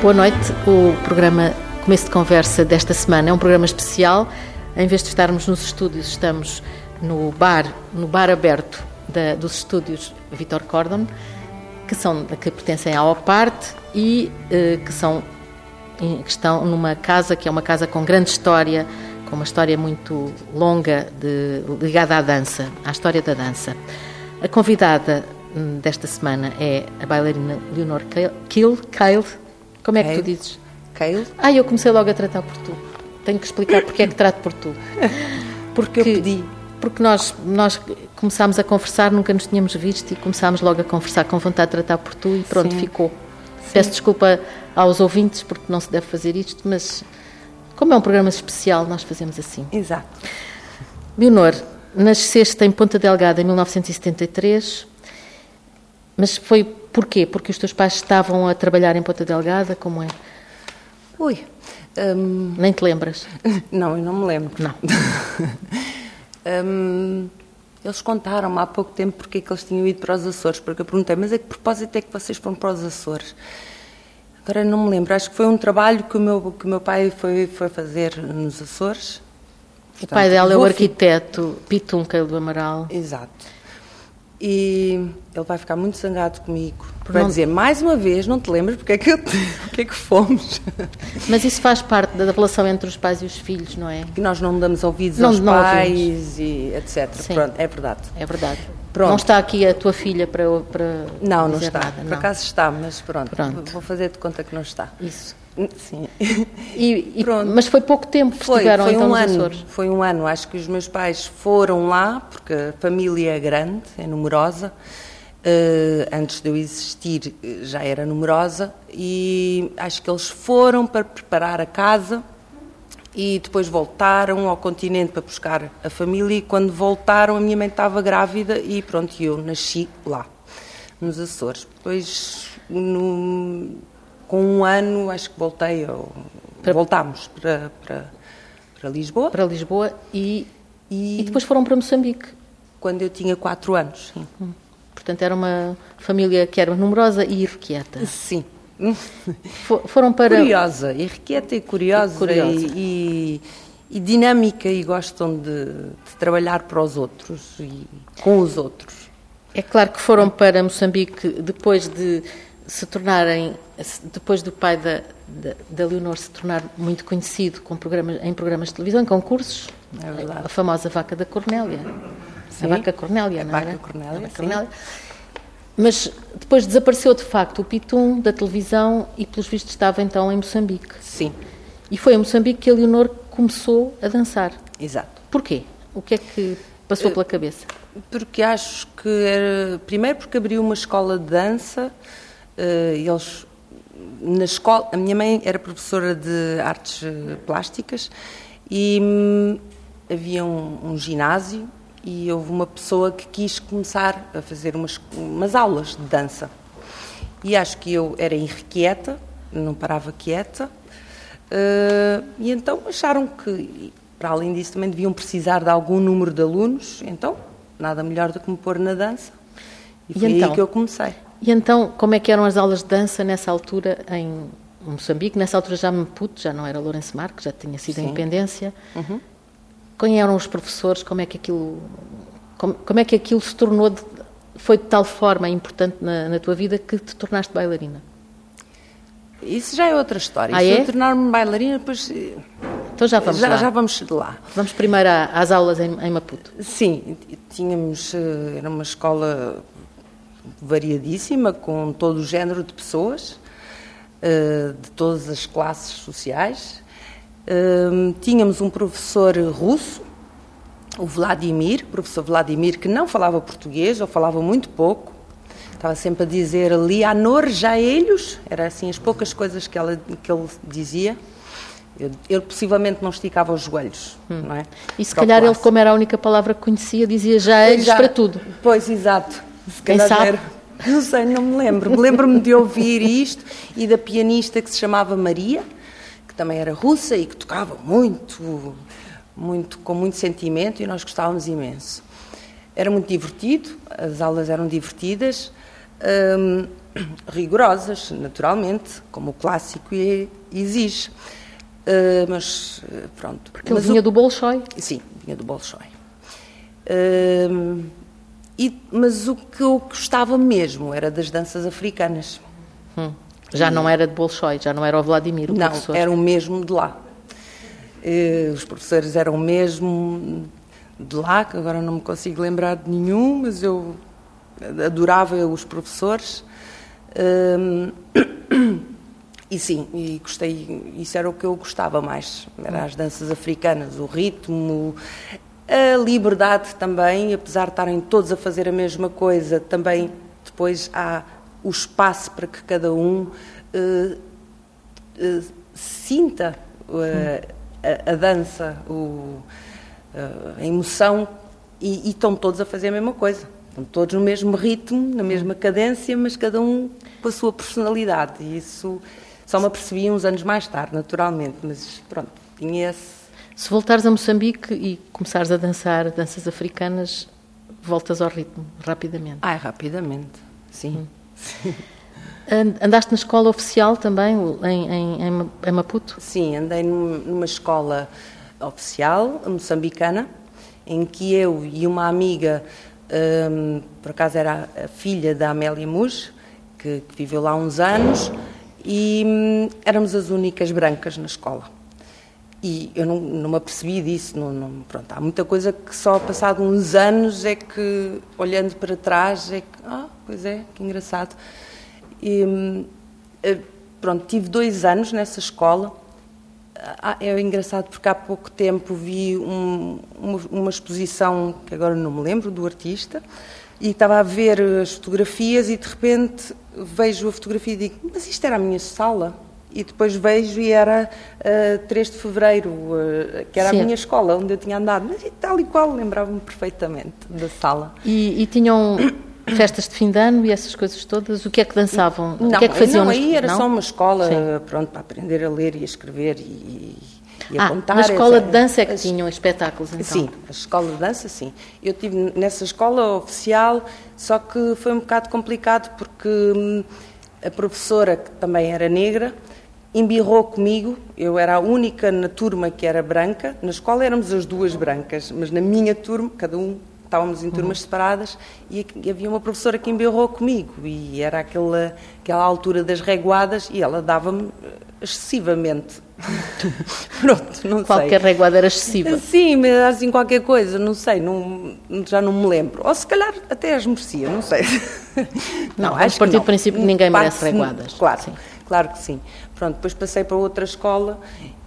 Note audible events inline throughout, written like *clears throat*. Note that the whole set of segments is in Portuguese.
Boa noite. O programa Começo de Conversa desta semana é um programa especial. Em vez de estarmos nos estúdios, estamos no bar, no bar aberto da, dos estúdios Vitor Cordon, que, são, que pertencem à OPART e eh, que, são, que estão numa casa que é uma casa com grande história, com uma história muito longa de, ligada à dança, à história da dança. A convidada hum, desta semana é a bailarina Leonor Kill, Kyle, como é que tu dizes? Kyle. Ah, eu comecei logo a tratar por tu. Tenho que explicar porque é que trato por tu. *laughs* Porque eu pedi. Porque nós, nós começámos a conversar, nunca nos tínhamos visto e começámos logo a conversar com vontade de tratar por tu e pronto, Sim. ficou. Sim. Peço desculpa aos ouvintes porque não se deve fazer isto, mas como é um programa especial, nós fazemos assim. Exato. Leonor, nasceste em Ponta Delgada em 1973, mas foi Porquê? Porque os teus pais estavam a trabalhar em Ponta Delgada? Como é? Ui. Um... Nem te lembras? Não, eu não me lembro. Não. *laughs* um, eles contaram-me há pouco tempo porque é que eles tinham ido para os Açores, porque eu perguntei, mas a que propósito é que vocês foram para os Açores? Agora não me lembro, acho que foi um trabalho que o meu, que o meu pai foi, foi fazer nos Açores. O pai dela é o arquiteto Pitum Caio do Amaral. Exato. E ele vai ficar muito zangado comigo. Vai não... dizer, mais uma vez, não te lembras porque é que, *laughs* porque é que fomos? *laughs* Mas isso faz parte da relação entre os pais e os filhos, não é? Que nós não damos ouvidos não, aos não pais ouvimos. e etc. Sim. Pronto, é verdade. É verdade. Pronto. Não está aqui a tua filha para, para Não, não está. Nada, Por acaso está, mas pronto, pronto, vou fazer de conta que não está. Isso. Sim. E, e, *laughs* mas foi pouco tempo que foi, estiveram foi então um nos ano, Açores? Foi um ano. Acho que os meus pais foram lá, porque a família é grande, é numerosa. Uh, antes de eu existir já era numerosa e acho que eles foram para preparar a casa e depois voltaram ao continente para buscar a família e quando voltaram a minha mãe estava grávida e pronto, eu nasci lá, nos Açores. Depois, no, com um ano, acho que voltei, ou, para, voltámos para, para, para Lisboa. Para Lisboa e, e, e, depois foram para Moçambique. Quando eu tinha quatro anos, sim. Hum. Portanto, era uma família que era numerosa e irrequieta. Sim. foram para... Curiosa, irrequieta e curiosa, curiosa. E, e, e, dinâmica e gostam de, de, trabalhar para os outros e com os outros. É claro que foram para Moçambique depois de se tornarem, depois do pai da, da, da Leonor se tornar muito conhecido com programas, em programas de televisão, em concursos, é a famosa vaca da Cornélia. Sim. A vaca Cornélia, a não vaca era? Cornélia, a vaca Cornélia. Mas depois desapareceu de facto o Pitum da televisão e, pelos vistos, estava então em Moçambique. Sim. E foi em Moçambique que a Leonor começou a dançar. Exato. Porquê? O que é que passou pela cabeça? Porque acho que era. Primeiro, porque abriu uma escola de dança. Uh, eles. Na escola. A minha mãe era professora de artes eh, plásticas e hum, havia um, um ginásio e houve uma pessoa que quis começar a fazer umas, umas aulas de dança. E acho que eu era irrequieta, não parava quieta, uh, e então acharam que, para além disso, também deviam precisar de algum número de alunos, então nada melhor do que me pôr na dança. E, e foi então, aí que eu comecei. E então, como é que eram as aulas de dança nessa altura em Moçambique? Nessa altura já me puto, já não era Lourenço Marques, já tinha sido Sim. a independência. Uhum. Quem eram os professores? Como é que aquilo, como, como é que aquilo se tornou, de, foi de tal forma importante na, na, tua vida que te tornaste bailarina? Isso já é outra história. Ah, é? tornar-me bailarina, depois. Então já vamos já, lá. Já vamos lá. Vamos primeiro às aulas em, em Maputo. Sim, tínhamos. Eh, era uma escola variadíssima, com todo o género de pessoas, eh, de todas as classes sociais tínhamos um professor russo, o Vladimir, professor Vladimir, que não falava português ou falava muito pouco. Estava sempre a dizer Lianor Jaelhos, era assim as poucas coisas que, ela, que ele dizia. Ele possivelmente não esticava os joelhos, hum. não é? E se calhar ele, como era a única palavra que conhecia, dizia Já, para tudo. Pois, exato. Se Quem *laughs* sabe? Não sei, não me lembro. Lembro-me de ouvir isto e da pianista que se chamava Maria, também era russa e que tocava muito, muito com muito sentimento e nós gostávamos imenso. Era muito divertido, as aulas eram divertidas. hum, *clears throat* rigorosas, naturalmente, como o clássico exige. Uh, mas pronto. Porque ele vinha o... do Bolshoi? Sim, vinha do Bolshoi. Uh, e, mas o que eu gostava mesmo era das danças africanas. Hum. Já e... não era de Bolshoi, já não era o Vladimir, o não, professor? Não, eram mesmo de lá. Uh, os professores eram mesmo de lá, que agora não me consigo lembrar de nenhum, mas eu adorava os professores. Uh, *coughs* e sim, e gostei, isso era o que eu gostava mais, eram as danças africanas, o ritmo, a liberdade também, apesar de estarem todos a fazer a mesma coisa, também depois há o espaço para que cada um uh, uh, sinta uh, a, a, dança, o, a emoção, e, e, estão todos a fazer a mesma coisa. Estão todos no mesmo ritmo, na mesma cadência, mas cada um com a sua personalidade. E isso só me apercebi uns anos mais tarde, naturalmente, mas pronto, tinha esse se voltares a Moçambique e começares a dançar danças africanas, voltas ao ritmo rapidamente. Ah, rapidamente, sim. Hum. Andaste na escola oficial também, em, em, em Maputo? Sim, andei numa escola oficial, moçambicana, em que eu e uma amiga, um, por acaso era a filha da Amélia Muj, que, que viveu lá uns anos, e um, éramos as únicas brancas na escola. E eu não, não me apercebi disso. Não, não, pronto, há muita coisa que só passado uns anos é que, olhando para trás, é que, ah, pois é, que engraçado. E, eh, pronto, tive dois anos nessa escola. Ah, é engraçado porque há pouco tempo vi um, uma, uma exposição, que agora não me lembro, do artista, e estava a ver as fotografias e de repente vejo a fotografia e digo, mas isto era a minha sala? E depois vejo e era uh, 3 de fevereiro, uh, que era Sim. a minha escola, onde eu tinha andado, mas tal e qual, lembrava-me perfeitamente da sala. E, e, tinham festas de fim de ano e essas coisas todas? O que é que dançavam? Não, o que é que faziam? Não, aí era não? só uma escola, Sim. pronto, para aprender a ler e a escrever e, e a ah, contar. Na escola de dança é que as, tinham espetáculos, então? Sim, a escola de dança, sim. Eu tive nessa escola oficial, só que foi um bocado complicado porque hum, a professora, que também era negra, embirrou comigo, eu era a única na turma que era branca, na escola éramos as duas brancas, mas na minha turma, cada um, estávamos em turmas uhum. separadas, e havia uma professora que embirrou comigo, e era aquela, aquela altura das reguadas, e ela dava-me excessivamente. *laughs* Pronto, não Qualquer sei. reguada era excessiva. Sim, mas assim qualquer coisa, não sei, não, já não me lembro. Ou se calhar até as merecia, não sei. Não, não acho a partir do princípio que ninguém merece reguadas. Claro, sim. claro que sim. Pronto, depois passei para outra escola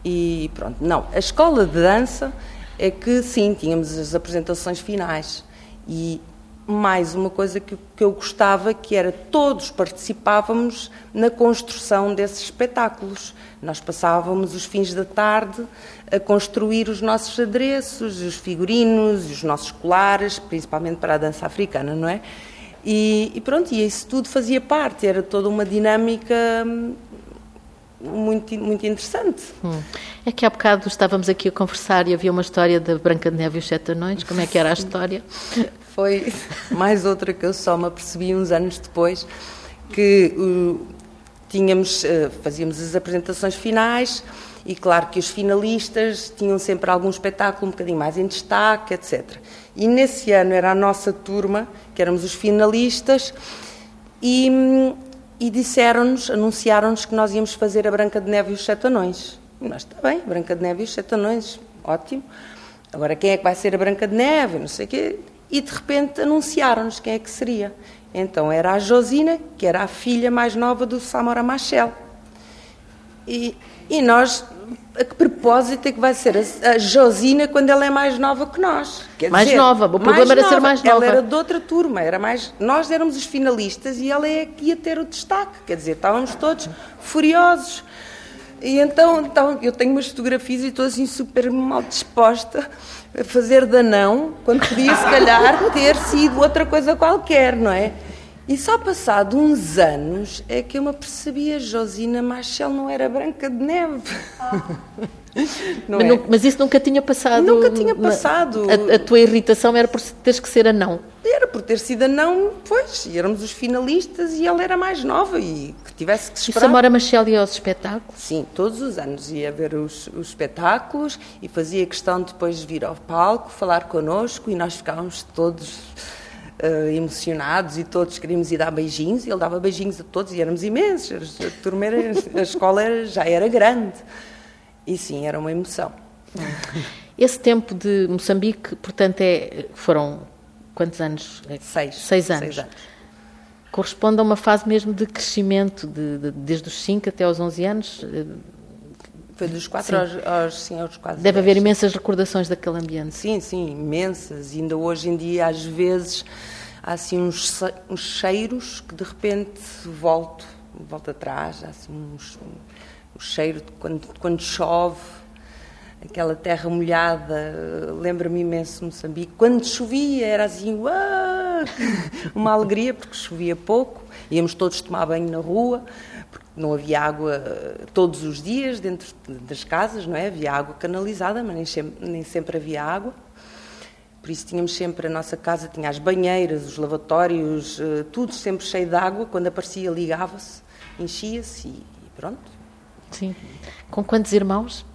e pronto. Não, a escola de dança é que sim, tínhamos as apresentações finais e mais uma coisa que, que eu gostava que era todos participávamos na construção desses espetáculos. Nós passávamos os fins da tarde a construir os nossos adereços, os figurinos, os nossos colares, principalmente para a dança africana, não é? E, e pronto, e isso tudo fazia parte, era toda uma dinâmica hum, muito, muito interessante. Hum. É que há bocado estávamos aqui a conversar e havia uma história da Branca de Neve e os Sete Anões. Como é que era a história? *laughs* Foi mais outra que eu só me apercebi uns anos depois, que uh, tínhamos, uh, fazíamos as apresentações finais e claro que os finalistas tinham sempre algum espetáculo um bocadinho mais em destaque, etc. E nesse ano era a nossa turma, que éramos os finalistas, e hum, e disseram-nos, anunciaram-nos que nós íamos fazer a Branca de Neve e os Sete Anões. Mas está bem, Branca de Neve e os Sete Anões, ótimo. Agora quem é que vai ser a Branca de Neve, não sei o quê. E de repente anunciaram-nos quem é que seria. Então era a Josina, que era a filha mais nova do Samora Machel. E, e nós a que propósito é que vai ser a, Josina quando ela é mais nova que nós? Quer mais dizer, nova, o problema era nova. ser mais nova. Ela era de outra turma, era mais. Nós éramos os finalistas e ela é que ia ter o destaque. Quer dizer, estávamos todos furiosos. E então, então eu tenho umas fotografias e estou assim super mal disposta a fazer danão, quando podia se calhar ter sido outra coisa qualquer, não é? E só passado uns anos é que eu me apercebi, a Josina Machel não era Branca de Neve. *laughs* Mas, é? mas, isso nunca tinha passado? Nunca tinha passado. A, a, tua irritação era por teres que ser anão? Era por ter sido anão, pois, e éramos os finalistas e ela era mais nova e que tivesse que se esperar. E Samora Machel ia aos espetáculos? Sim, todos os anos ia ver os, os espetáculos e fazia questão de depois vir ao palco, falar connosco e nós ficávamos todos uh, emocionados e todos queríamos ir dar beijinhos e ele dava beijinhos a todos e éramos imensos. A, turma era, a escola era, já era grande. E sim, era uma emoção. Esse tempo de Moçambique, portanto, é, foram quantos anos? Seis. Seis anos. Seis anos. Corresponde a uma fase mesmo de crescimento, de, de, desde os 5 até aos 11 anos? Foi dos 4 aos, aos, sim, aos 4 Deve haver imensas recordações daquele ambiente. Sim, sim, imensas. E ainda hoje em dia, às vezes, há assim uns, uns cheiros que de repente volto, volto atrás, há assim uns, o cheiro de quando, quando chove, aquela terra molhada, lembra-me imenso Moçambique. Quando chovia era assim, uau, *laughs* uma alegria, porque chovia pouco, íamos todos tomar banho na rua, não havia água todos os dias dentro das casas, não é? Havia água canalizada, mas nem sempre, nem sempre havia água. Por isso tínhamos sempre a nossa casa, tinha as banheiras, os lavatórios, eh, tudo sempre cheio de água. Quando aparecia, ligava-se, enchia-se e, e pronto. Sim. Com quantos irmãos?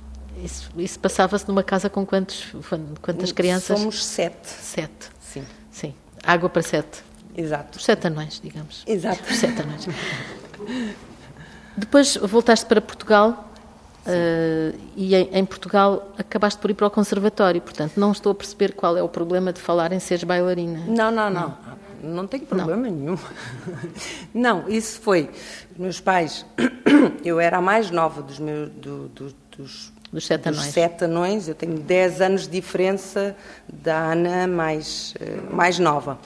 Isso, isso passava-se numa casa com quantos, quantas crianças? Somos sete. Sete. Sim. Sim. Água para sete. Exato. Os sete anões, digamos. Exato. Os sete anões. *laughs* Depois voltaste para Portugal uh, e em, em, Portugal acabaste por ir para o conservatório. Portanto, não estou a perceber qual é o problema de falar em seres bailarina. Não, não, não. Não, não tem problema não. nenhum. *laughs* Não, isso foi. Meus pais, *coughs* eu era a mais nova dos meus. Do, do, dos dos sete anões. Dos sete anões. Eu tenho 10 anos de diferença da Ana mais, eh, mais nova.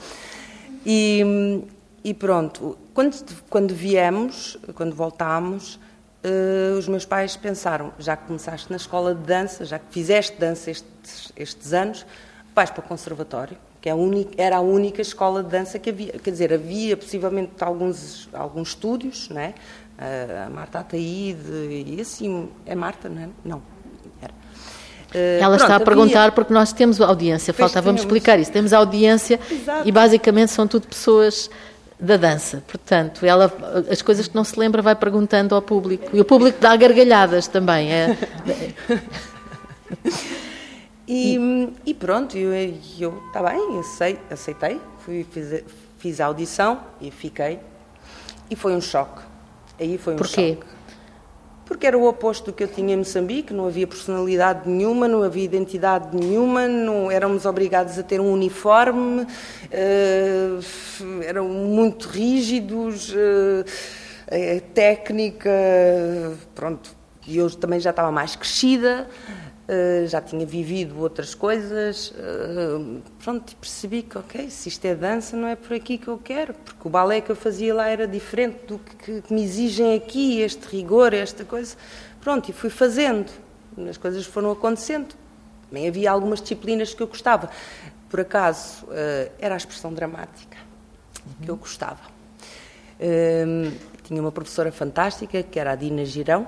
E, e pronto, quando, quando viemos, quando voltámos, uh, os meus pais pensaram: já que começaste na escola de dança, já que fizeste dança estes, estes anos, vais para o conservatório, que é a única, era a única escola de dança que havia. Quer dizer, havia possivelmente alguns, alguns estúdios, não é? Uh, a Marta Ataíde, e assim, é Marta, não é? Não. Era. Uh, Ela pronto, está a perguntar havia... porque nós temos audiência, faltava explicar isso. Temos audiência Exato. e basicamente são tudo pessoas da dança. Portanto, ela, as coisas que não se lembra vai perguntando ao público. E o público dá gargalhadas também. É... *laughs* e, e, pronto, eu, eu tá bem, aceitei, aceitei fui, fiz, fiz a audição e fiquei. E foi um choque. Aí foi um Porquê? choque porque era o oposto do que eu tinha em Moçambique, não havia personalidade nenhuma, não havia identidade nenhuma, não éramos obrigados a ter um uniforme, uh, eram muito rígidos, uh, técnica, pronto, e eu também já estava mais crescida, Uh, já tinha vivido outras coisas, uh, pronto, percebi que, ok, se isto é dança, não é por aqui que eu quero, porque o balé que eu fazia lá era diferente do que, que me exigem aqui, este rigor, esta coisa. Pronto, e fui fazendo, as coisas foram acontecendo. Também havia algumas disciplinas que eu gostava. Por acaso, uh, era a expressão dramática que eu gostava. tinha uma professora fantástica, que era a Dina Girão,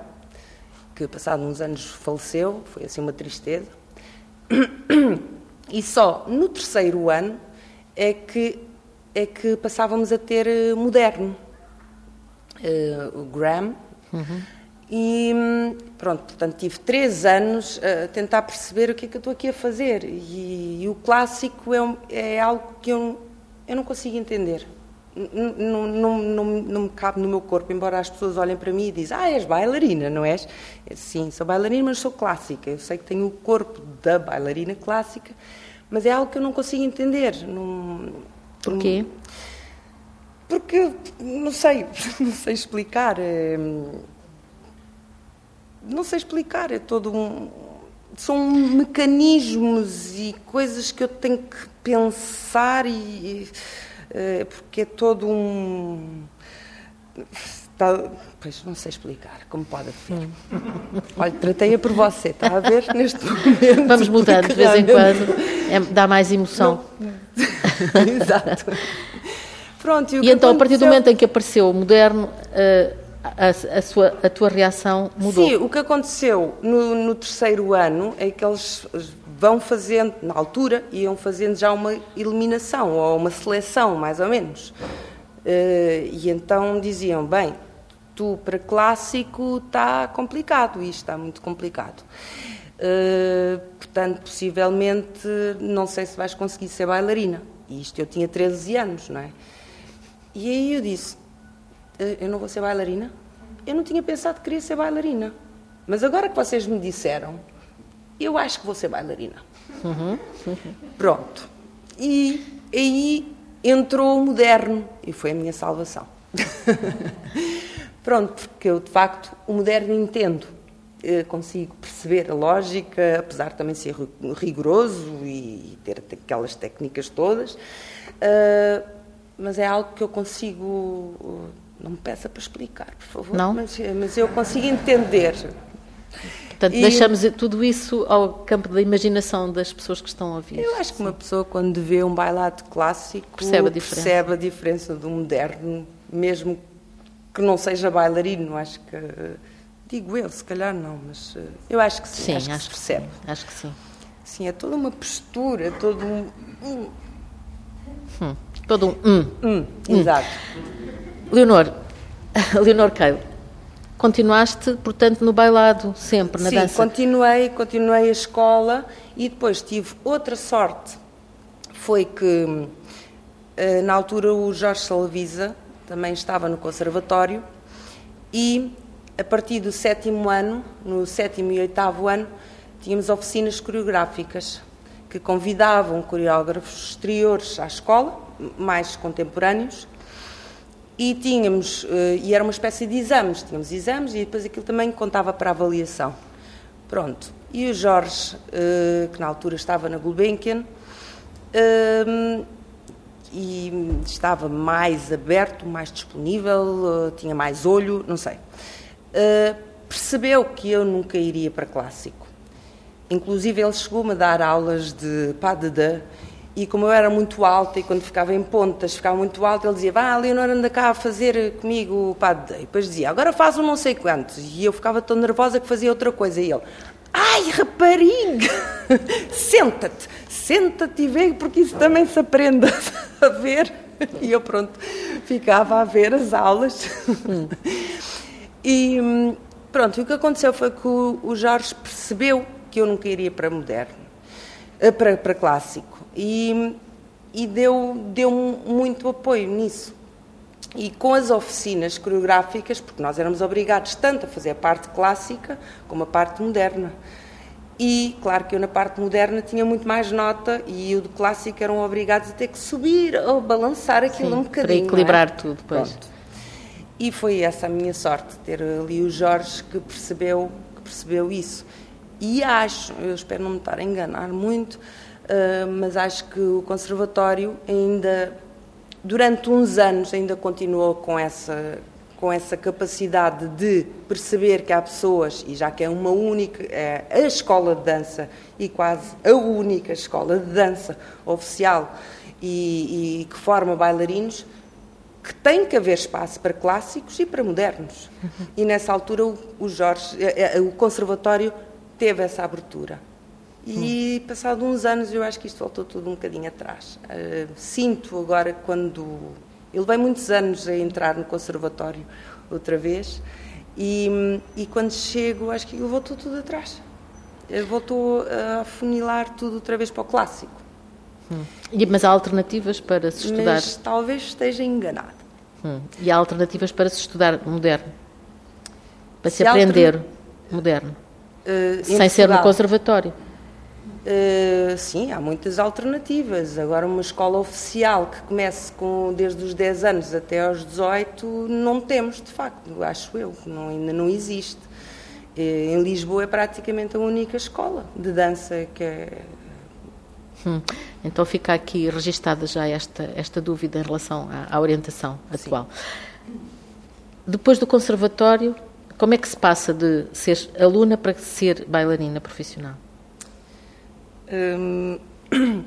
que passados uns anos faleceu, foi assim uma tristeza. E só no terceiro ano é que, é que passávamos a ter eh, moderno, uh, o Graham. Uhum. E pronto, portanto, tive três anos a tentar perceber o que é que eu estou aqui a fazer. E, e o clássico é, é algo que eu, eu não consigo entender não, não, não, não me cabe no meu corpo, embora as pessoas olhem para mim e dizem, ah, és bailarina, não és? Sim, sou bailarina, mas sou clássica. Eu sei que tenho o corpo da bailarina clássica, mas é algo que eu não consigo entender. Não, Porquê? Porque, não sei, *laughs* não sei explicar. É, não sei explicar, é todo um... São mecanismos e coisas que eu tenho que pensar e eh, porque é todo um. Está, pois não sei explicar, como pode ver. Hum. Olha, tratei-a por você, está a ver *laughs* neste momento. Vamos mudando de vez em quando, é, dá mais emoção. *laughs* Exato. Pronto, e, e então, aconteceu... a partir do momento em que apareceu o moderno, uh, a, a, sua, a tua reação mudou. Sim, o que aconteceu no, no terceiro ano é que eles vão fazendo, na altura, iam fazendo já uma eliminação ou uma seleção, mais ou menos. Uh, e então diziam: bem, tu para clássico está complicado, isto está muito complicado. Uh, portanto, possivelmente, não sei se vais conseguir ser bailarina. E isto eu tinha 13 anos, não é? E aí eu disse: uh, eu não vou ser bailarina? Eu não tinha pensado que queria ser bailarina. Mas agora que vocês me disseram, eu acho que vou ser bailarina. Uhum. Pronto. E aí entrou o moderno e foi a minha salvação. *laughs* Pronto, porque eu de facto o moderno entendo. Eu consigo perceber a lógica, apesar de também ser rigoroso e ter aquelas técnicas todas, uh, mas é algo que eu consigo. Não me peça para explicar, por favor. Não? Mas, mas eu consigo entender. Portanto, e... deixamos tudo isso ao campo da imaginação das pessoas que estão a ouvir. Eu acho que uma pessoa, quando vê um bailado clássico, percebe a diferença, percebe a diferença do moderno, mesmo que não seja bailarino. Acho que. Digo eu, se calhar não, mas eh, eu acho que sim, sim acho, acho que se percebe. Sim, acho que sim. Sim, é toda uma postura, todo um. Hum. Hum, todo um. Hum. hum exato. Leonor, *laughs* Leonor Keil, Continuaste, portanto, no bailado, sempre, na Sim, dança? Sim, continuei, continuei a escola e depois tive outra sorte. Foi que, eh, na altura, o Jorge Salavisa também estava no conservatório e, a partir do sétimo ano, no sétimo e oitavo ano, tínhamos oficinas coreográficas que convidavam coreógrafos exteriores à escola, mais contemporâneos, e tínhamos, eh, e era uma espécie de exames, tínhamos exames e depois aquilo também contava para avaliação. Pronto. E o Jorge, eh, que na altura estava na Gulbenkian, eh, e estava mais aberto, mais disponível, tinha mais olho, não sei. Percebeu que eu nunca iria para clássico. Inclusive ele chegou-me a dar aulas de pas de deux e como eu era muito alta e quando ficava em pontas ficava muito alta, ele dizia: Vá, Leonor, anda cá a fazer comigo o padre. E depois dizia: Agora faz um não sei quantos. E eu ficava tão nervosa que fazia outra coisa. E ele: Ai, rapariga, *laughs* senta-te, senta-te e vê, porque isso também se aprende *laughs* a ver. E eu, pronto, ficava a ver as aulas. *laughs* E pronto, o que aconteceu foi que o Jorge percebeu que eu nunca iria para moderno, eh, para, para clássico e, e deu, deu muito apoio nisso. E com as oficinas coreográficas, porque nós éramos obrigados tanto a fazer a parte clássica como a parte moderna. E claro que eu na parte moderna tinha muito mais nota e o de clássico eram obrigados a ter que subir ou balançar aquilo Sim, um bocadinho. Para equilibrar é? tudo, depois. Pronto. E foi essa a minha sorte, ter ali o Jorge que percebeu, que percebeu isso. E acho, eu espero não me estar a enganar muito, uh, mas acho que o Conservatório ainda, durante uns anos, ainda continuou com essa, com essa capacidade de perceber que há pessoas, e já que é uma única, é a escola de dança e quase a única escola de dança oficial e, e que forma bailarinos, que tem que haver espaço para clássicos e para modernos. *laughs* E nessa altura o, o Jorge, eh, eh, o conservatório teve essa abertura. E hum. passado uns anos eu acho que isto voltou tudo um bocadinho atrás. Uh, sinto agora quando. Eu levei muitos anos a entrar no conservatório outra vez e, e quando chego acho que ele voltou tudo atrás. Ele voltou a afunilar tudo outra vez para o clássico. Hum. E, mas há alternativas para se estudar? Mas talvez esteja enganado. Hum. E há alternativas para se estudar moderno? Para se, se aprender alterna... moderno? Uh, sem ser no conservatório? Uh, sim, há muitas alternativas. Agora, uma escola oficial que comece com, desde os 10 anos até aos 18, não temos, de facto, acho eu, não, ainda não existe. Uh, em Lisboa é praticamente a única escola de dança que é. Hum. Então fica aqui registada já esta, esta dúvida em relação à, à orientação atual. Sim. Depois do conservatório, como é que se passa de ser aluna para ser bailarina profissional? Hum, *clears throat*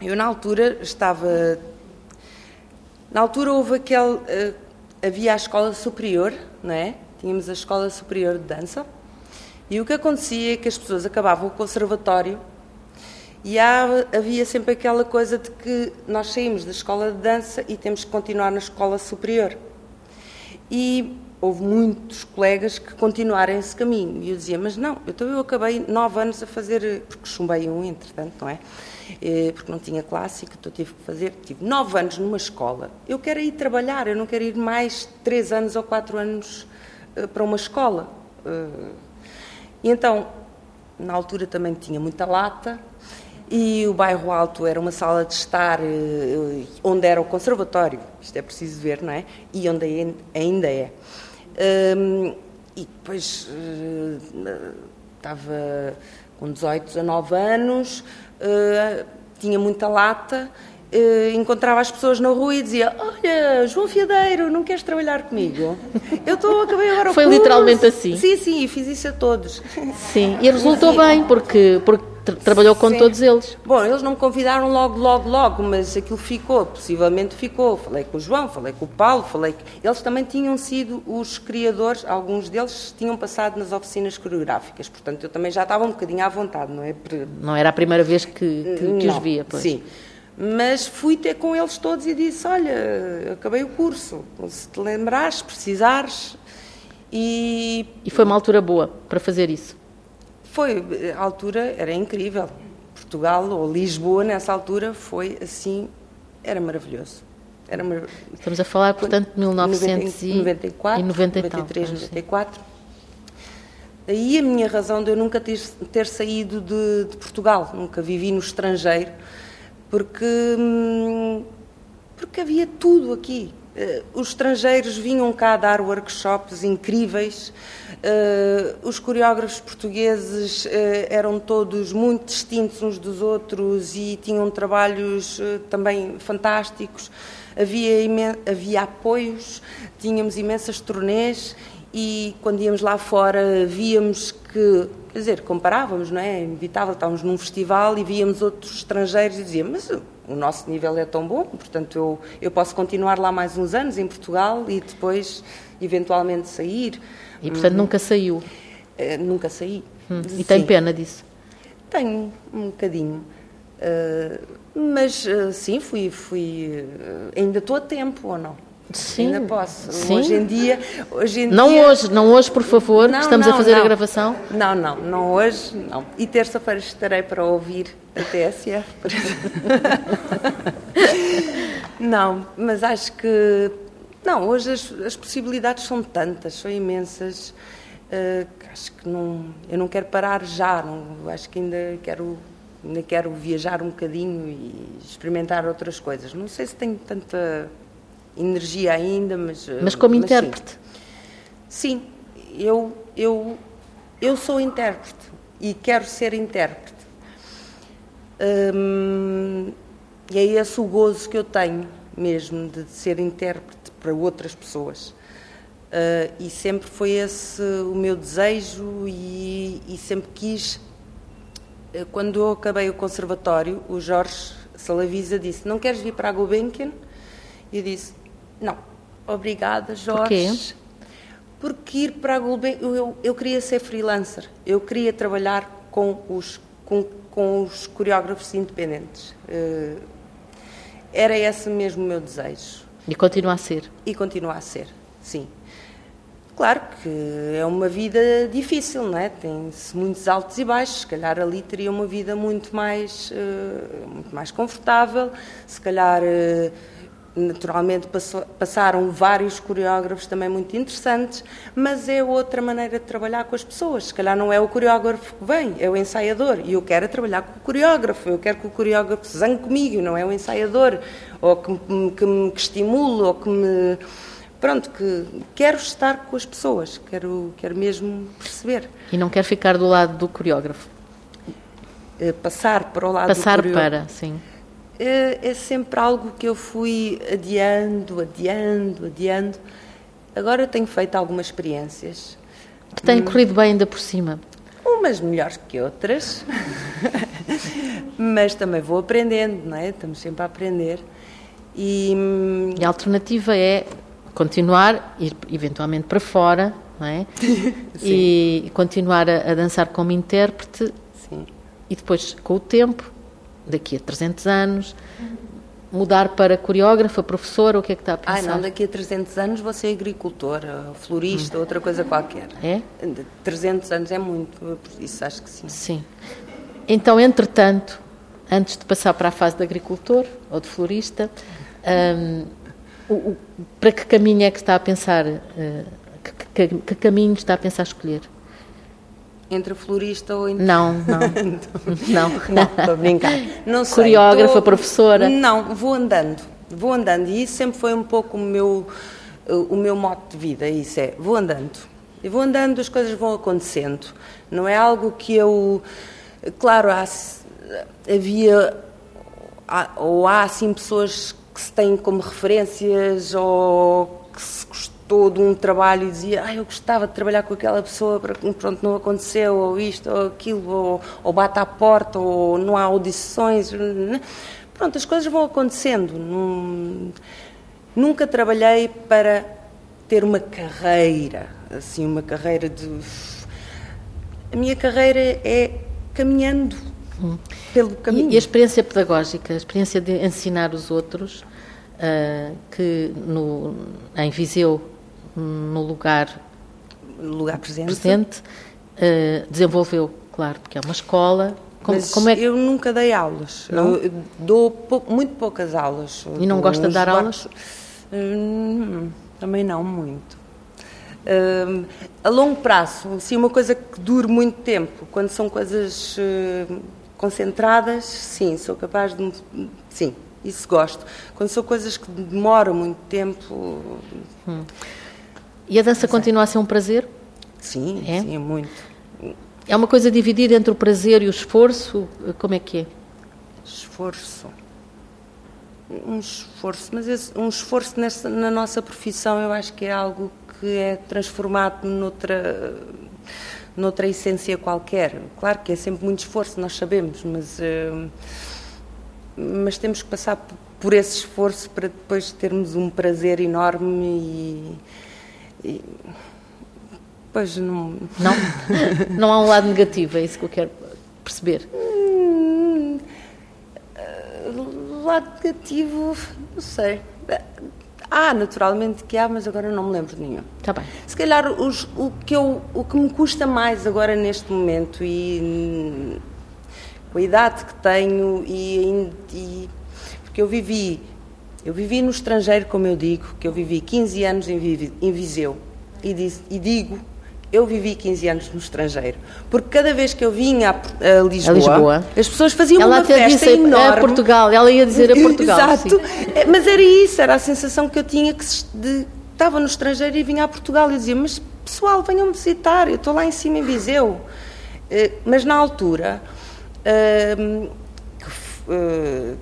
eu, na altura, estava. Na altura, houve aquele. Uh, havia a escola superior, não é? Tínhamos a escola superior de dança. E o que acontecia é que as pessoas acabavam o conservatório e há, havia sempre aquela coisa de que nós saímos da escola de dança e temos que continuar na escola superior. E houve muitos colegas que continuaram esse caminho. E eu dizia, mas não, então eu acabei nove anos a fazer, porque chumbei um, entretanto, não é? Eh, porque não tinha clássico, então tive que fazer, tive nove anos numa escola. Eu quero ir trabalhar, eu não quero ir mais três anos ou quatro anos eh, para uma escola. Eh, e então, na altura também tinha muita lata, e o bairro Alto era uma sala de estar onde era o conservatório, isto é preciso ver, não é? E onde ainda é. Um, e depois uh, estava com 18, 19 anos, uh, tinha muita lata, encontrava as pessoas na rua e dizia: Olha, João Fiadeiro, não queres trabalhar comigo? Eu estou, acabei agora o Foi curso. literalmente assim? Sim, sim, fiz isso a todos. Sim, e resultou sim. bem, porque, porque Tra trabalhou com Sim. todos eles. Bom, eles não me convidaram logo, logo, logo, mas aquilo ficou, possivelmente ficou. Falei com o João, falei com o Paulo, falei que eles também tinham sido os criadores, alguns deles tinham passado nas oficinas coreográficas, portanto eu também já estava um bocadinho à vontade, não é? Não era a primeira vez que, que, que os via, pois. Sim. Mas fui ter com eles todos e disse: Olha, acabei o curso, se te lembrares, precisares. E... e foi uma altura boa para fazer isso. Foi, a altura era incrível. Portugal ou Lisboa, nessa altura, foi assim, era maravilhoso. Era. Estamos a falar, portanto, de 1994 e 93, 94. Daí a minha razão de eu nunca ter, ter saído de, de, Portugal, nunca vivi no estrangeiro, porque, hum, porque havia tudo aqui. Uh, os estrangeiros vinham cá dar workshops incríveis, uh, os coreógrafos portugueses uh, eram todos muito distintos uns dos outros e tinham trabalhos também fantásticos. Havia, havia apoios, tínhamos imensas turnês e quando íamos lá fora víamos que, quer dizer, comparávamos, não é? Inevitável, estávamos num festival e víamos outros estrangeiros e dizíamos, mas o nosso nível é tão bom, portanto eu, eu posso continuar lá mais uns anos em Portugal e depois eventualmente sair. E portanto uhum. nunca saiu? Uh, nunca saí. Hum. E tem pena disso? Tenho, um bocadinho. Uh, mas uh, sim, fui, fui ainda estou a tempo ou não? Sim. Ainda posso. Sim. Hoje em dia. Hoje em não dia... hoje, não hoje, por favor, não, estamos não, a fazer não. a gravação. Não, não, não hoje, não. E terça-feira estarei para ouvir a TSF. *laughs* não, mas acho que. Não, hoje as, as possibilidades são tantas, são imensas. Uh, acho que não. Eu não quero parar já, não, acho que ainda quero ainda quero viajar um bocadinho e experimentar outras coisas. Não sei se tenho tanta energia ainda, mas... Eh, mas como mas intérprete? Sim. sim, eu, eu, eu sou intérprete e quero ser intérprete. Hum, e é esse o gozo que eu tenho mesmo de ser intérprete para outras pessoas. Uh, e sempre foi esse o meu desejo e, e sempre quis. Uh, quando eu acabei o conservatório, o Jorge Salavisa disse: Não queres vir para a Gulbenkian? E eu disse: não. Obrigada, Jorge. Porque ir para a Gulbenkian, eu, eu, eu, queria ser freelancer. Eu queria trabalhar com os, com, com os coreógrafos independentes. Uh, era esse mesmo o meu desejo. E continua a ser? E continua a ser, sim. Claro que é uma vida difícil, não é? Tem-se muitos altos e baixos. Se calhar ali teria uma vida muito mais, uh, muito mais confortável. Se calhar. Uh, Naturalmente passaram vários coreógrafos também muito interessantes, mas é outra maneira de trabalhar com as pessoas. Se calhar não é o coreógrafo que vem, é o ensaiador. E eu quero é trabalhar com o coreógrafo, eu quero que o coreógrafo se zangue comigo, não é o ensaiador, ou que, que me que estimule, ou que me. Pronto, que quero estar com as pessoas, quero, quero mesmo perceber. E não quer ficar do lado do coreógrafo? Eh, passar para o lado Passar do coreógrafo. Passar para, sim é, é sempre algo que eu fui adiando, adiando, adiando. Agora tenho feito algumas experiências. Que têm hum. corrido bem ainda por cima. Umas melhores que outras, mas também vou aprendendo, não é? Estamos sempre a aprender. E, hum, e a alternativa é continuar, ir eventualmente para fora, não é? *laughs* e continuar a, a, dançar como intérprete. Sim. E depois, com o tempo, daqui a 300 anos, mudar para coreógrafa, professora, o que é que está a pensar? Ah, não, daqui a 300 anos vou ser agricultora, florista, hum. outra coisa qualquer. É? 300 anos é muito, isso acho que sim. Sim. Então, entretanto, antes de passar para a fase de agricultor ou de florista, um, o, o, para que caminho é que está a pensar, uh, que, que, que, caminho está a pensar escolher? Entre florista ou... Entre... Não, *laughs* não. não, não, *laughs* estou a brincar. Não sei, Coreógrafa, tô... professora? Não, vou andando, vou andando e isso sempre foi um pouco o meu, o meu modo de vida, isso é, vou andando. E vou andando, as coisas vão acontecendo. Não é algo que eu... Claro, há, havia... Há, ou há, assim, pessoas que se têm como referências ou que se de um trabalho e dizia ah, eu gostava de trabalhar com aquela pessoa, pronto, não aconteceu, ou isto, ou aquilo, ou, ou bate à porta, ou não há audições. Pronto, as coisas vão acontecendo. Nunca trabalhei para ter uma carreira, assim, uma carreira de. A minha carreira é caminhando Hum. Pelo caminho. E, e, a experiência pedagógica, a experiência de ensinar os outros, uh, que no, em Viseu, no lugar, lugar presente, presente uh, desenvolveu, claro, porque é uma escola. Como, como é que... eu nunca dei aulas. Não? Eu dou pou, muito poucas aulas. E não gosta de dar aulas? Hum, também não muito. Uh, a longo prazo, assim, uma coisa que dure muito tempo, quando são coisas uh, concentradas, sim, sou capaz de. Sim, isso gosto. Quando são coisas que demoram muito tempo. Hum. E a dança continua a ser um prazer? Sim, é? sim, muito. É uma coisa dividida entre o prazer e o esforço? Como é que é? Esforço. Um esforço, mas esse, um esforço nessa, na nossa profissão eu acho que é algo que é transformado noutra noutra essência qualquer. Claro que é sempre muito esforço, nós sabemos, mas, uh, mas temos que passar por esse esforço para depois termos um prazer enorme e. e pois não. Não? *laughs* não há um lado negativo, é isso que eu quero perceber. Hum, lado negativo, não sei. Ah, naturalmente que há, mas agora não me lembro de nenhum. Está bem. Se calhar os, o, que eu, o que me custa mais agora neste momento e com a idade que tenho e, e porque eu vivi eu vivi no estrangeiro, como eu digo, que eu vivi 15 anos em, em Viseu e, e digo eu vivi 15 anos no estrangeiro, porque cada vez que eu vinha a, Lisboa, a Lisboa, as pessoas faziam ela uma festa disse enorme. A Portugal, ela ia dizer a Portugal. Exato, sim. É, mas era isso, era a sensação que eu tinha que de, estava no estrangeiro e vinha a Portugal e dizia, mas pessoal, venham-me visitar, eu estou lá em cima em Viseu. Eh, mas na altura, ehm, eh,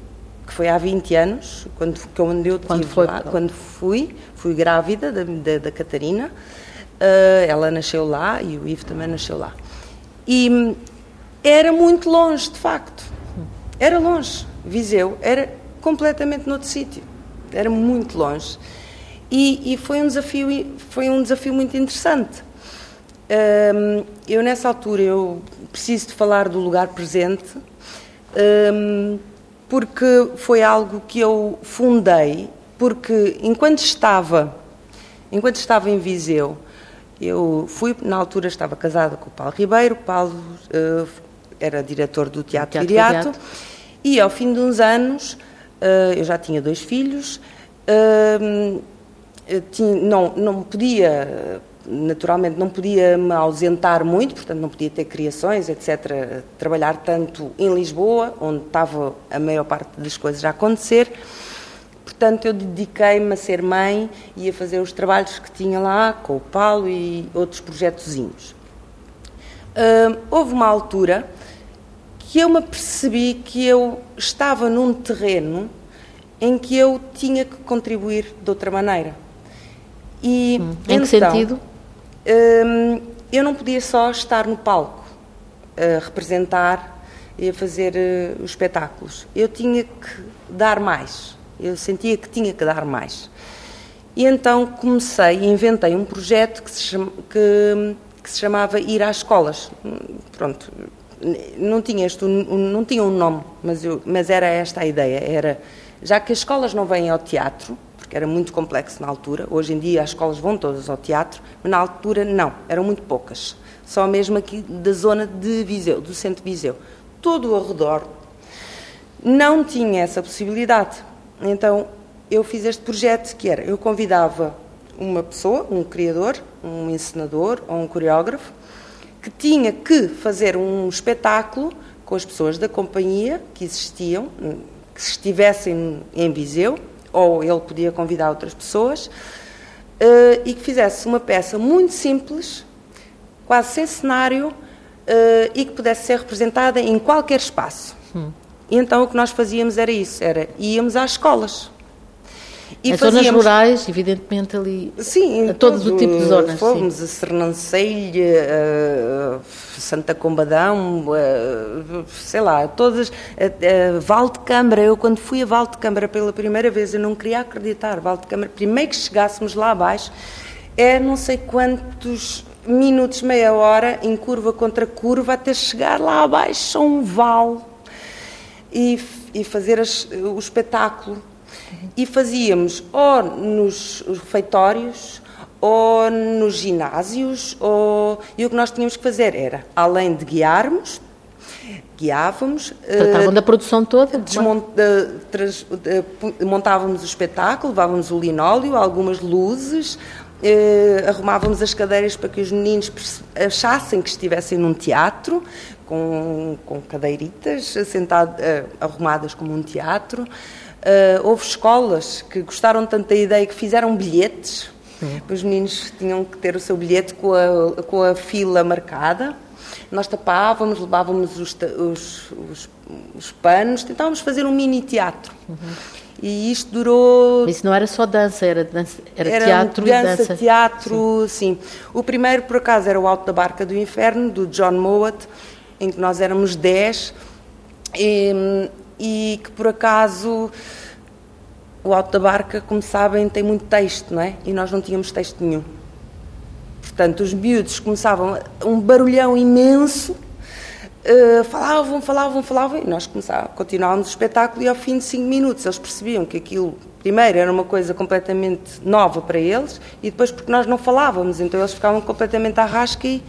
que foi há 20 anos, quando, quando eu quando, foi, lá, quando fui, fui grávida da, da, da Catarina, Uh, ela nasceu lá e o Ivo também nasceu lá. E era muito longe, de facto. Era longe. Viseu era completamente noutro sítio. Era muito longe. E, e, foi um desafio foi um desafio muito interessante. Um, eu nessa altura eu preciso de falar do lugar presente um, porque foi algo que eu fundei porque enquanto estava enquanto estava em Viseu eu fui, na altura estava casada com o Paulo Ribeiro, o Paulo uh, era diretor do Teatro, Teatro Viriato, Viriato, e ao fim de uns anos, uh, eu já tinha dois filhos, uh, tinha, não, não podia, naturalmente não podia me ausentar muito, portanto não podia ter criações, etc., trabalhar tanto em Lisboa, onde estava a maior parte das coisas a acontecer, Portanto, eu dediquei-me a ser mãe e a fazer os trabalhos que tinha lá com o Paulo e outros projetozinhos. Uh, houve uma altura que eu me percebi que eu estava num terreno em que eu tinha que contribuir de outra maneira. E, hum. Em então, que sentido? Uh, eu não podia só estar no palco a representar e a fazer uh, os espetáculos. Eu tinha que dar mais. Eu sentia que tinha que dar mais. E então comecei e inventei um projeto que se, chama, que, que se chamava Ir às Escolas. Pronto, não tinha, este, não tinha um nome, mas, eu, mas era esta a ideia. Era, já que as escolas não vêm ao teatro, porque era muito complexo na altura, hoje em dia as escolas vão todas ao teatro, mas na altura não, eram muito poucas. Só mesmo aqui da zona de Viseu, do centro de Viseu. Todo o arredor não tinha essa possibilidade. Então eu fiz este projeto que era, eu convidava uma pessoa, um criador, um encenador ou um coreógrafo, que tinha que fazer um espetáculo com as pessoas da companhia que existiam, que estivessem em Viseu, ou ele podia convidar outras pessoas, eh, e que fizesse uma peça muito simples, quase sem cenário, eh, e que pudesse ser representada em qualquer espaço. Hum. E então o que nós fazíamos era isso, era íamos às escolas. E As fazíamos... zonas rurais, evidentemente ali, sim, a todo o tipo de zonas. Fomos sim. a Sernancelha, a Santa Combadão, a, sei lá, todas, a, a Val de Câmara, eu quando fui a Val de Câmara pela primeira vez, eu não queria acreditar, Val de Câmara, primeiro que chegássemos lá abaixo, é não sei quantos minutos, meia hora, em curva contra curva, até chegar lá abaixo a um val e, e fazer as, o espetáculo. E fazíamos ou nos refeitórios, ou nos ginásios, ou... e o que nós tínhamos que fazer era, além de guiarmos, guiávamos. Tratavam uh, da produção toda? Desmont, uh, trans, uh, montávamos o espetáculo, levávamos o linóleo, algumas luzes, arrumávamos as cadeiras para que os meninos achassem que estivessem num teatro, com, com cadeiritas sentado, uh, arrumadas como um teatro. Uh, houve escolas que gostaram tanto da ideia que fizeram bilhetes. Sim. Os meninos tinham que ter o seu bilhete com a, com a fila marcada. Nós tapávamos, levávamos os, os, os, os panos, tentávamos fazer um mini teatro. Uhum. E isto durou. Isso não era só dança, era, dança, era, era teatro dança, e dança. teatro, sim. sim. O primeiro, por acaso, era o Alto da Barca do Inferno, do John Mowat, em que nós éramos 10 e, e que por acaso o Alto da Barca, como sabem, tem muito texto, não é? E nós não tínhamos texto nenhum. Portanto, os miúdos começavam um barulhão imenso, uh, falavam, falavam, falavam, e nós começávamos, continuávamos o espetáculo e ao fim de cinco minutos eles percebiam que aquilo, primeiro, era uma coisa completamente nova para eles e depois porque nós não falávamos, então eles ficavam completamente à rasca e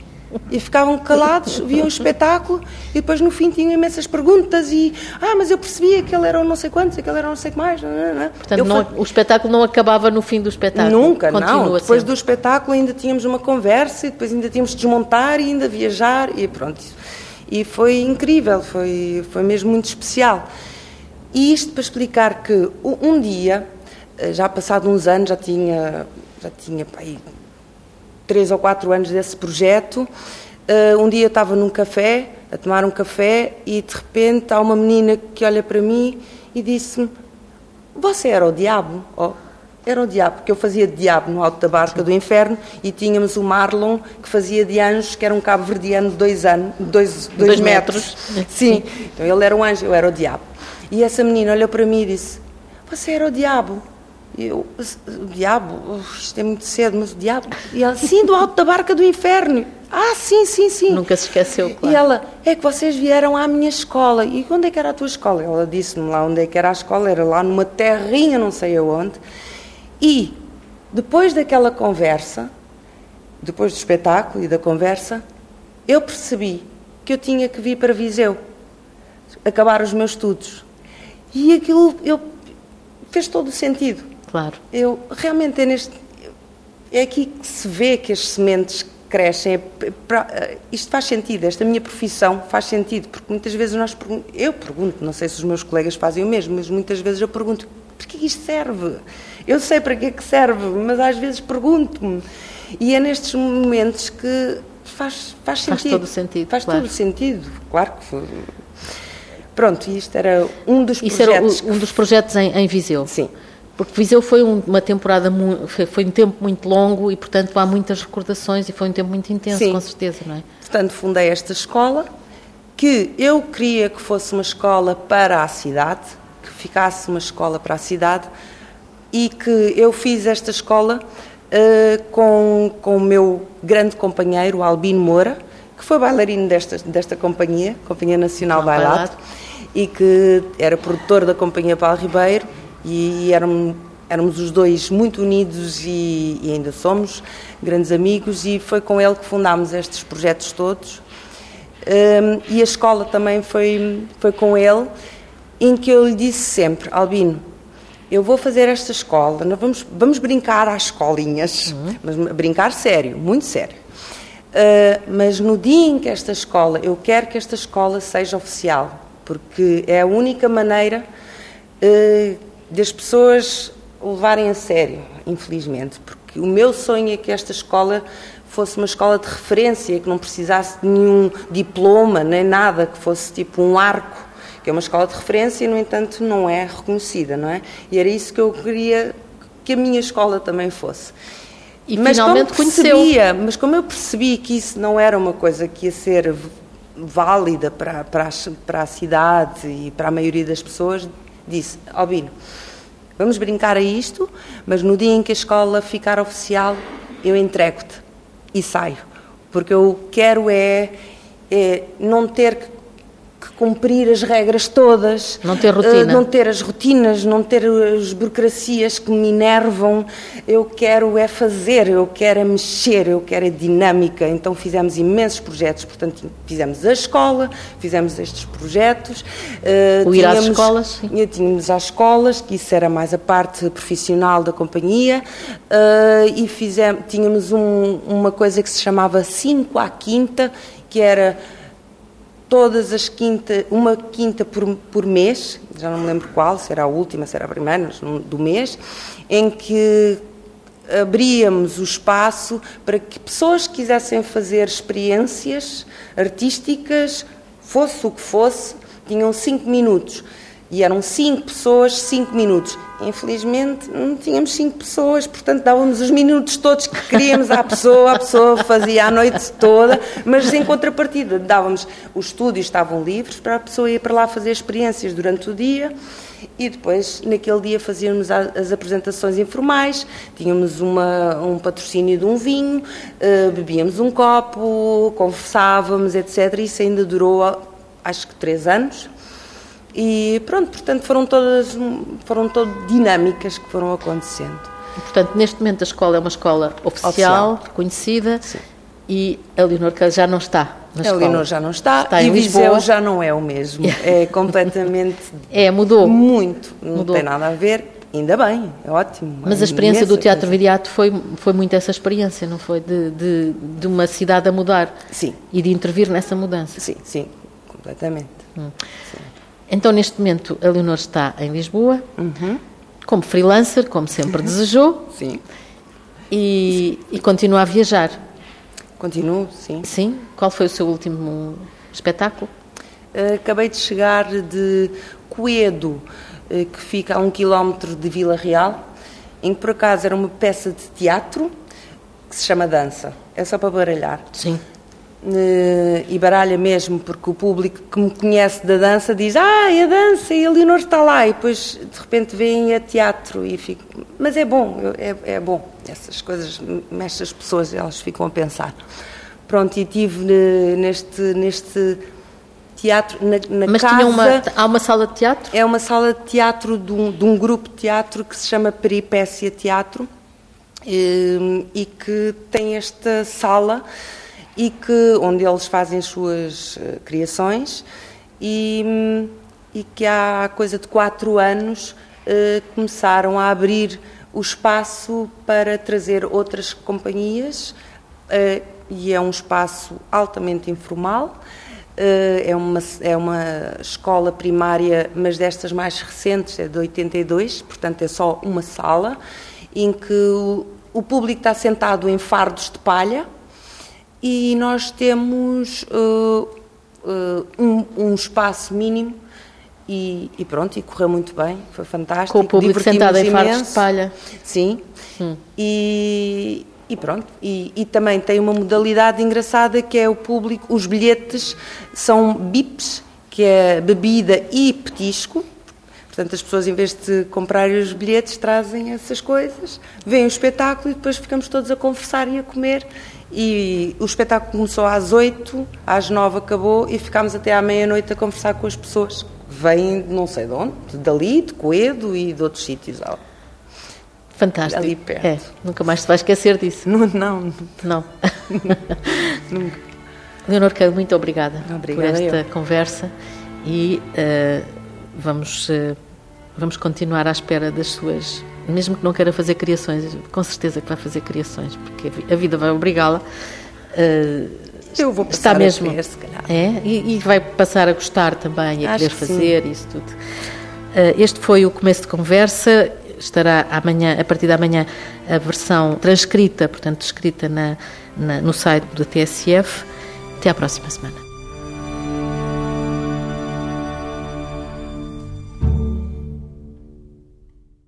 e ficavam calados, viam o espetáculo e depois no fim tinham imensas perguntas e ah, mas eu percebia que ele era um não sei quantos, que ele era um não sei que mais. Não, não, não. Portanto, não, o espetáculo não acabava no fim do espetáculo? Nunca, Continua não. Depois do espetáculo ainda tínhamos uma conversa e depois ainda tínhamos de desmontar e ainda viajar e pronto. E foi incrível, foi, foi mesmo muito especial. E isto para explicar que um dia, eh, já passado uns anos, já tinha, já tinha aí, três ou quatro anos desse projeto. Uh, um dia eu estava num café, a tomar um café, e de repente há uma menina que olha para mim e disse-me: Você era o diabo? Oh, era o diabo, porque eu fazia de diabo no alto da barca do inferno e tínhamos o Marlon que fazia de anjo, que era um cabo verdiano de dois, anos, dois, dois, dois metros. metros. Sim. *laughs* Sim, então ele era um anjo, eu era o diabo. E essa menina olhou para mim e disse: Você era o diabo? E eu, o diabo, isto é muito cedo, mas o diabo. E ela, sim, do alto da barca do inferno. Ah, sim, sim, sim. Nunca se esqueceu, claro. E ela, é que vocês vieram à minha escola. E onde é que era a tua escola? Ela disse-me lá onde é que era a escola, era lá numa terrinha, não sei aonde. E, depois daquela conversa, depois do espetáculo e da conversa, eu percebi que eu tinha que vir para Viseu, acabar os meus estudos. E aquilo eu, fez todo o sentido. Claro. Eu realmente é neste é aqui que se vê que as sementes crescem. É, eh, isto faz sentido, esta minha profissão faz sentido, porque muitas vezes nós eu pergunto, não sei se os meus colegas fazem o mesmo, mas muitas vezes eu pergunto, para que isto serve? Eu sei para que é que serve, mas às vezes pergunto-me. E é nestes momentos que faz, faz sentido. Faz todo o sentido. Faz claro. todo o sentido, claro que foi. Pronto, isto era um dos Isso projetos. Era um dos projetos em, em Viseu. Sim. Porque Viseu foi uma temporada, foi um tempo muito longo e, portanto, há muitas recordações e foi um tempo muito intenso, Sim. com certeza, não é? Portanto, fundei esta escola, que eu queria que fosse uma escola para a cidade, que ficasse uma escola para a cidade, e que eu fiz esta escola uh, com, com o meu grande companheiro, o Albino Moura, que foi bailarino desta, desta companhia, Companhia Nacional Bailado, e que era produtor da Companhia Paulo Ribeiro, e, éramos, éramos os dois muito unidos e, e ainda somos grandes amigos, e foi com ele que fundámos estes projetos todos. Um, e a escola também foi, foi com ele, em que eu lhe disse sempre, Albino, eu vou fazer esta escola, nós vamos, vamos brincar às escolinhas, uhum. mas brincar sério, muito sério. Uh, mas no dia em que esta escola, eu quero que esta escola seja oficial, porque é a única maneira uh, das pessoas levarem a sério, infelizmente, porque o meu sonho é que esta escola fosse uma escola de referência, que não precisasse de nenhum diploma, nem nada, que fosse tipo um arco que é uma escola de referência e, no entanto, não é reconhecida, não é? E era isso que eu queria que a minha escola também fosse. E mas finalmente como percebia, mas como eu percebi que isso não era uma coisa que ia ser válida para, para, a, para a cidade e para a maioria das pessoas, disse, Albino, vamos brincar a isto, mas no dia em que a escola ficar oficial, eu entrego-te e saio. Porque eu quero é, é não ter que cumprir as regras todas, não ter rotina, uh, não ter as rotinas, não ter as burocracias que me enervam. Eu quero é fazer, eu quero é mexer, eu quero é dinâmica. Então fizemos imensos projetos, portanto fizemos a escola, fizemos estes projetos. Uh, o ir às escolas? Sim. Tínhamos às escolas, que isso era mais a parte profissional da companhia, e fizemos, tínhamos um, uma coisa que se chamava 5 à quinta, que era todas as quintas, uma quinta por, por mês, já não me lembro qual, se era a última, se era a primeira, do mês, em que abríamos o espaço para que pessoas quisessem fazer experiências artísticas, fosse o que fosse, tinham cinco minutos. E eram cinco pessoas, cinco minutos. Infelizmente, não tínhamos cinco pessoas, portanto, dávamos os minutos todos que queríamos à pessoa, a pessoa fazia a noite toda, mas em contrapartida, dávamos, os estúdios estavam livres para a pessoa ir para lá fazer experiências durante o dia e depois, naquele dia, fazíamos as apresentações informais, tínhamos uma, um patrocínio de um vinho, uh, bebíamos um copo, conversávamos, etc. Isso ainda durou, acho que, três anos. E pronto, portanto, foram todas, foram todas dinâmicas que foram acontecendo. E, portanto, neste momento a escola é uma escola oficial, oficial. reconhecida, Sim. e a Leonor já não está na a escola. Leonor já não está, está e Viseu já não é o mesmo. *laughs* É completamente... *laughs* é, mudou. Muito, não mudou. tem nada a ver. Ainda bem, é ótimo. Mas a experiência do Teatro Viriato foi, foi muito essa experiência, não foi? De, de, de uma cidade a mudar. Sim. E de intervir nessa mudança. Sim, sim, completamente. Hum. Então, neste momento, a Leonor está em Lisboa, uhum. como freelancer, como sempre uhum. desejou. Sim. E, e, continua a viajar. Continuo, sim. Sim? Qual foi o seu último espetáculo? Acabei de chegar de Coedo, eh, que fica a um quilómetro de Vila Real, em que por acaso era uma peça de teatro que se chama Dança. É só para baralhar. Sim. Uh, e baralha mesmo, porque o público que me conhece da dança diz ah, é a dança e a Leonor está lá, e depois de repente vem a teatro e fico, mas é bom, é, é bom, essas coisas mexem as pessoas, elas ficam a pensar. Pronto, e tive neste, neste teatro, na, na mas casa... Tinha uma, há uma sala de teatro? É uma sala de teatro de um, de um grupo de teatro que se chama Peripécia Teatro, e, eh, e que tem esta sala e que, onde eles fazem as suas uh, criações e, e, que há coisa de quatro anos uh, começaram a abrir o espaço para trazer outras companhias uh, e é um espaço altamente informal. é, uma, é uma escola primária, mas destas mais recentes, é de 82, portanto é só uma sala, em que o, o público está sentado em fardos de palha, e nós temos uh, uh, um, um, espaço mínimo e, e, pronto, e correu muito bem, foi fantástico. Com o público sentado em fardos de palha. Sim, hum. e, e pronto, e, e, também tem uma modalidade engraçada que é o público, os bilhetes são bips, que é bebida e petisco, Portanto, as pessoas, em vez de comprarem os bilhetes, trazem essas coisas, veem o espetáculo e depois ficamos todos a conversar e a comer. E o espetáculo começou às oito, às nove acabou e ficámos até à meia-noite a conversar com as pessoas. Vêm de não sei de onde, dali, de Coedo e de outros sítios. Fantástico. Ali perto. É, nunca mais te vais esquecer disso. Não, não. Não. *laughs* nunca. Leonor Cano, muito obrigada, Obrigada por esta eu. conversa e uh, vamos, uh, vamos continuar à espera das suas. Mesmo que não queira fazer criações, com certeza que vai fazer criações, porque a vida vai obrigá-la. Uh, Eu vou está passar mesmo. a ver, se calhar. É, e, e vai passar a gostar também, a Acho querer que sim. fazer isso tudo. Uh, este foi o começo de conversa. Estará amanhã, a partir da manhã, a versão transcrita, portanto, escrita na, na- no site da TSF. Até à próxima semana.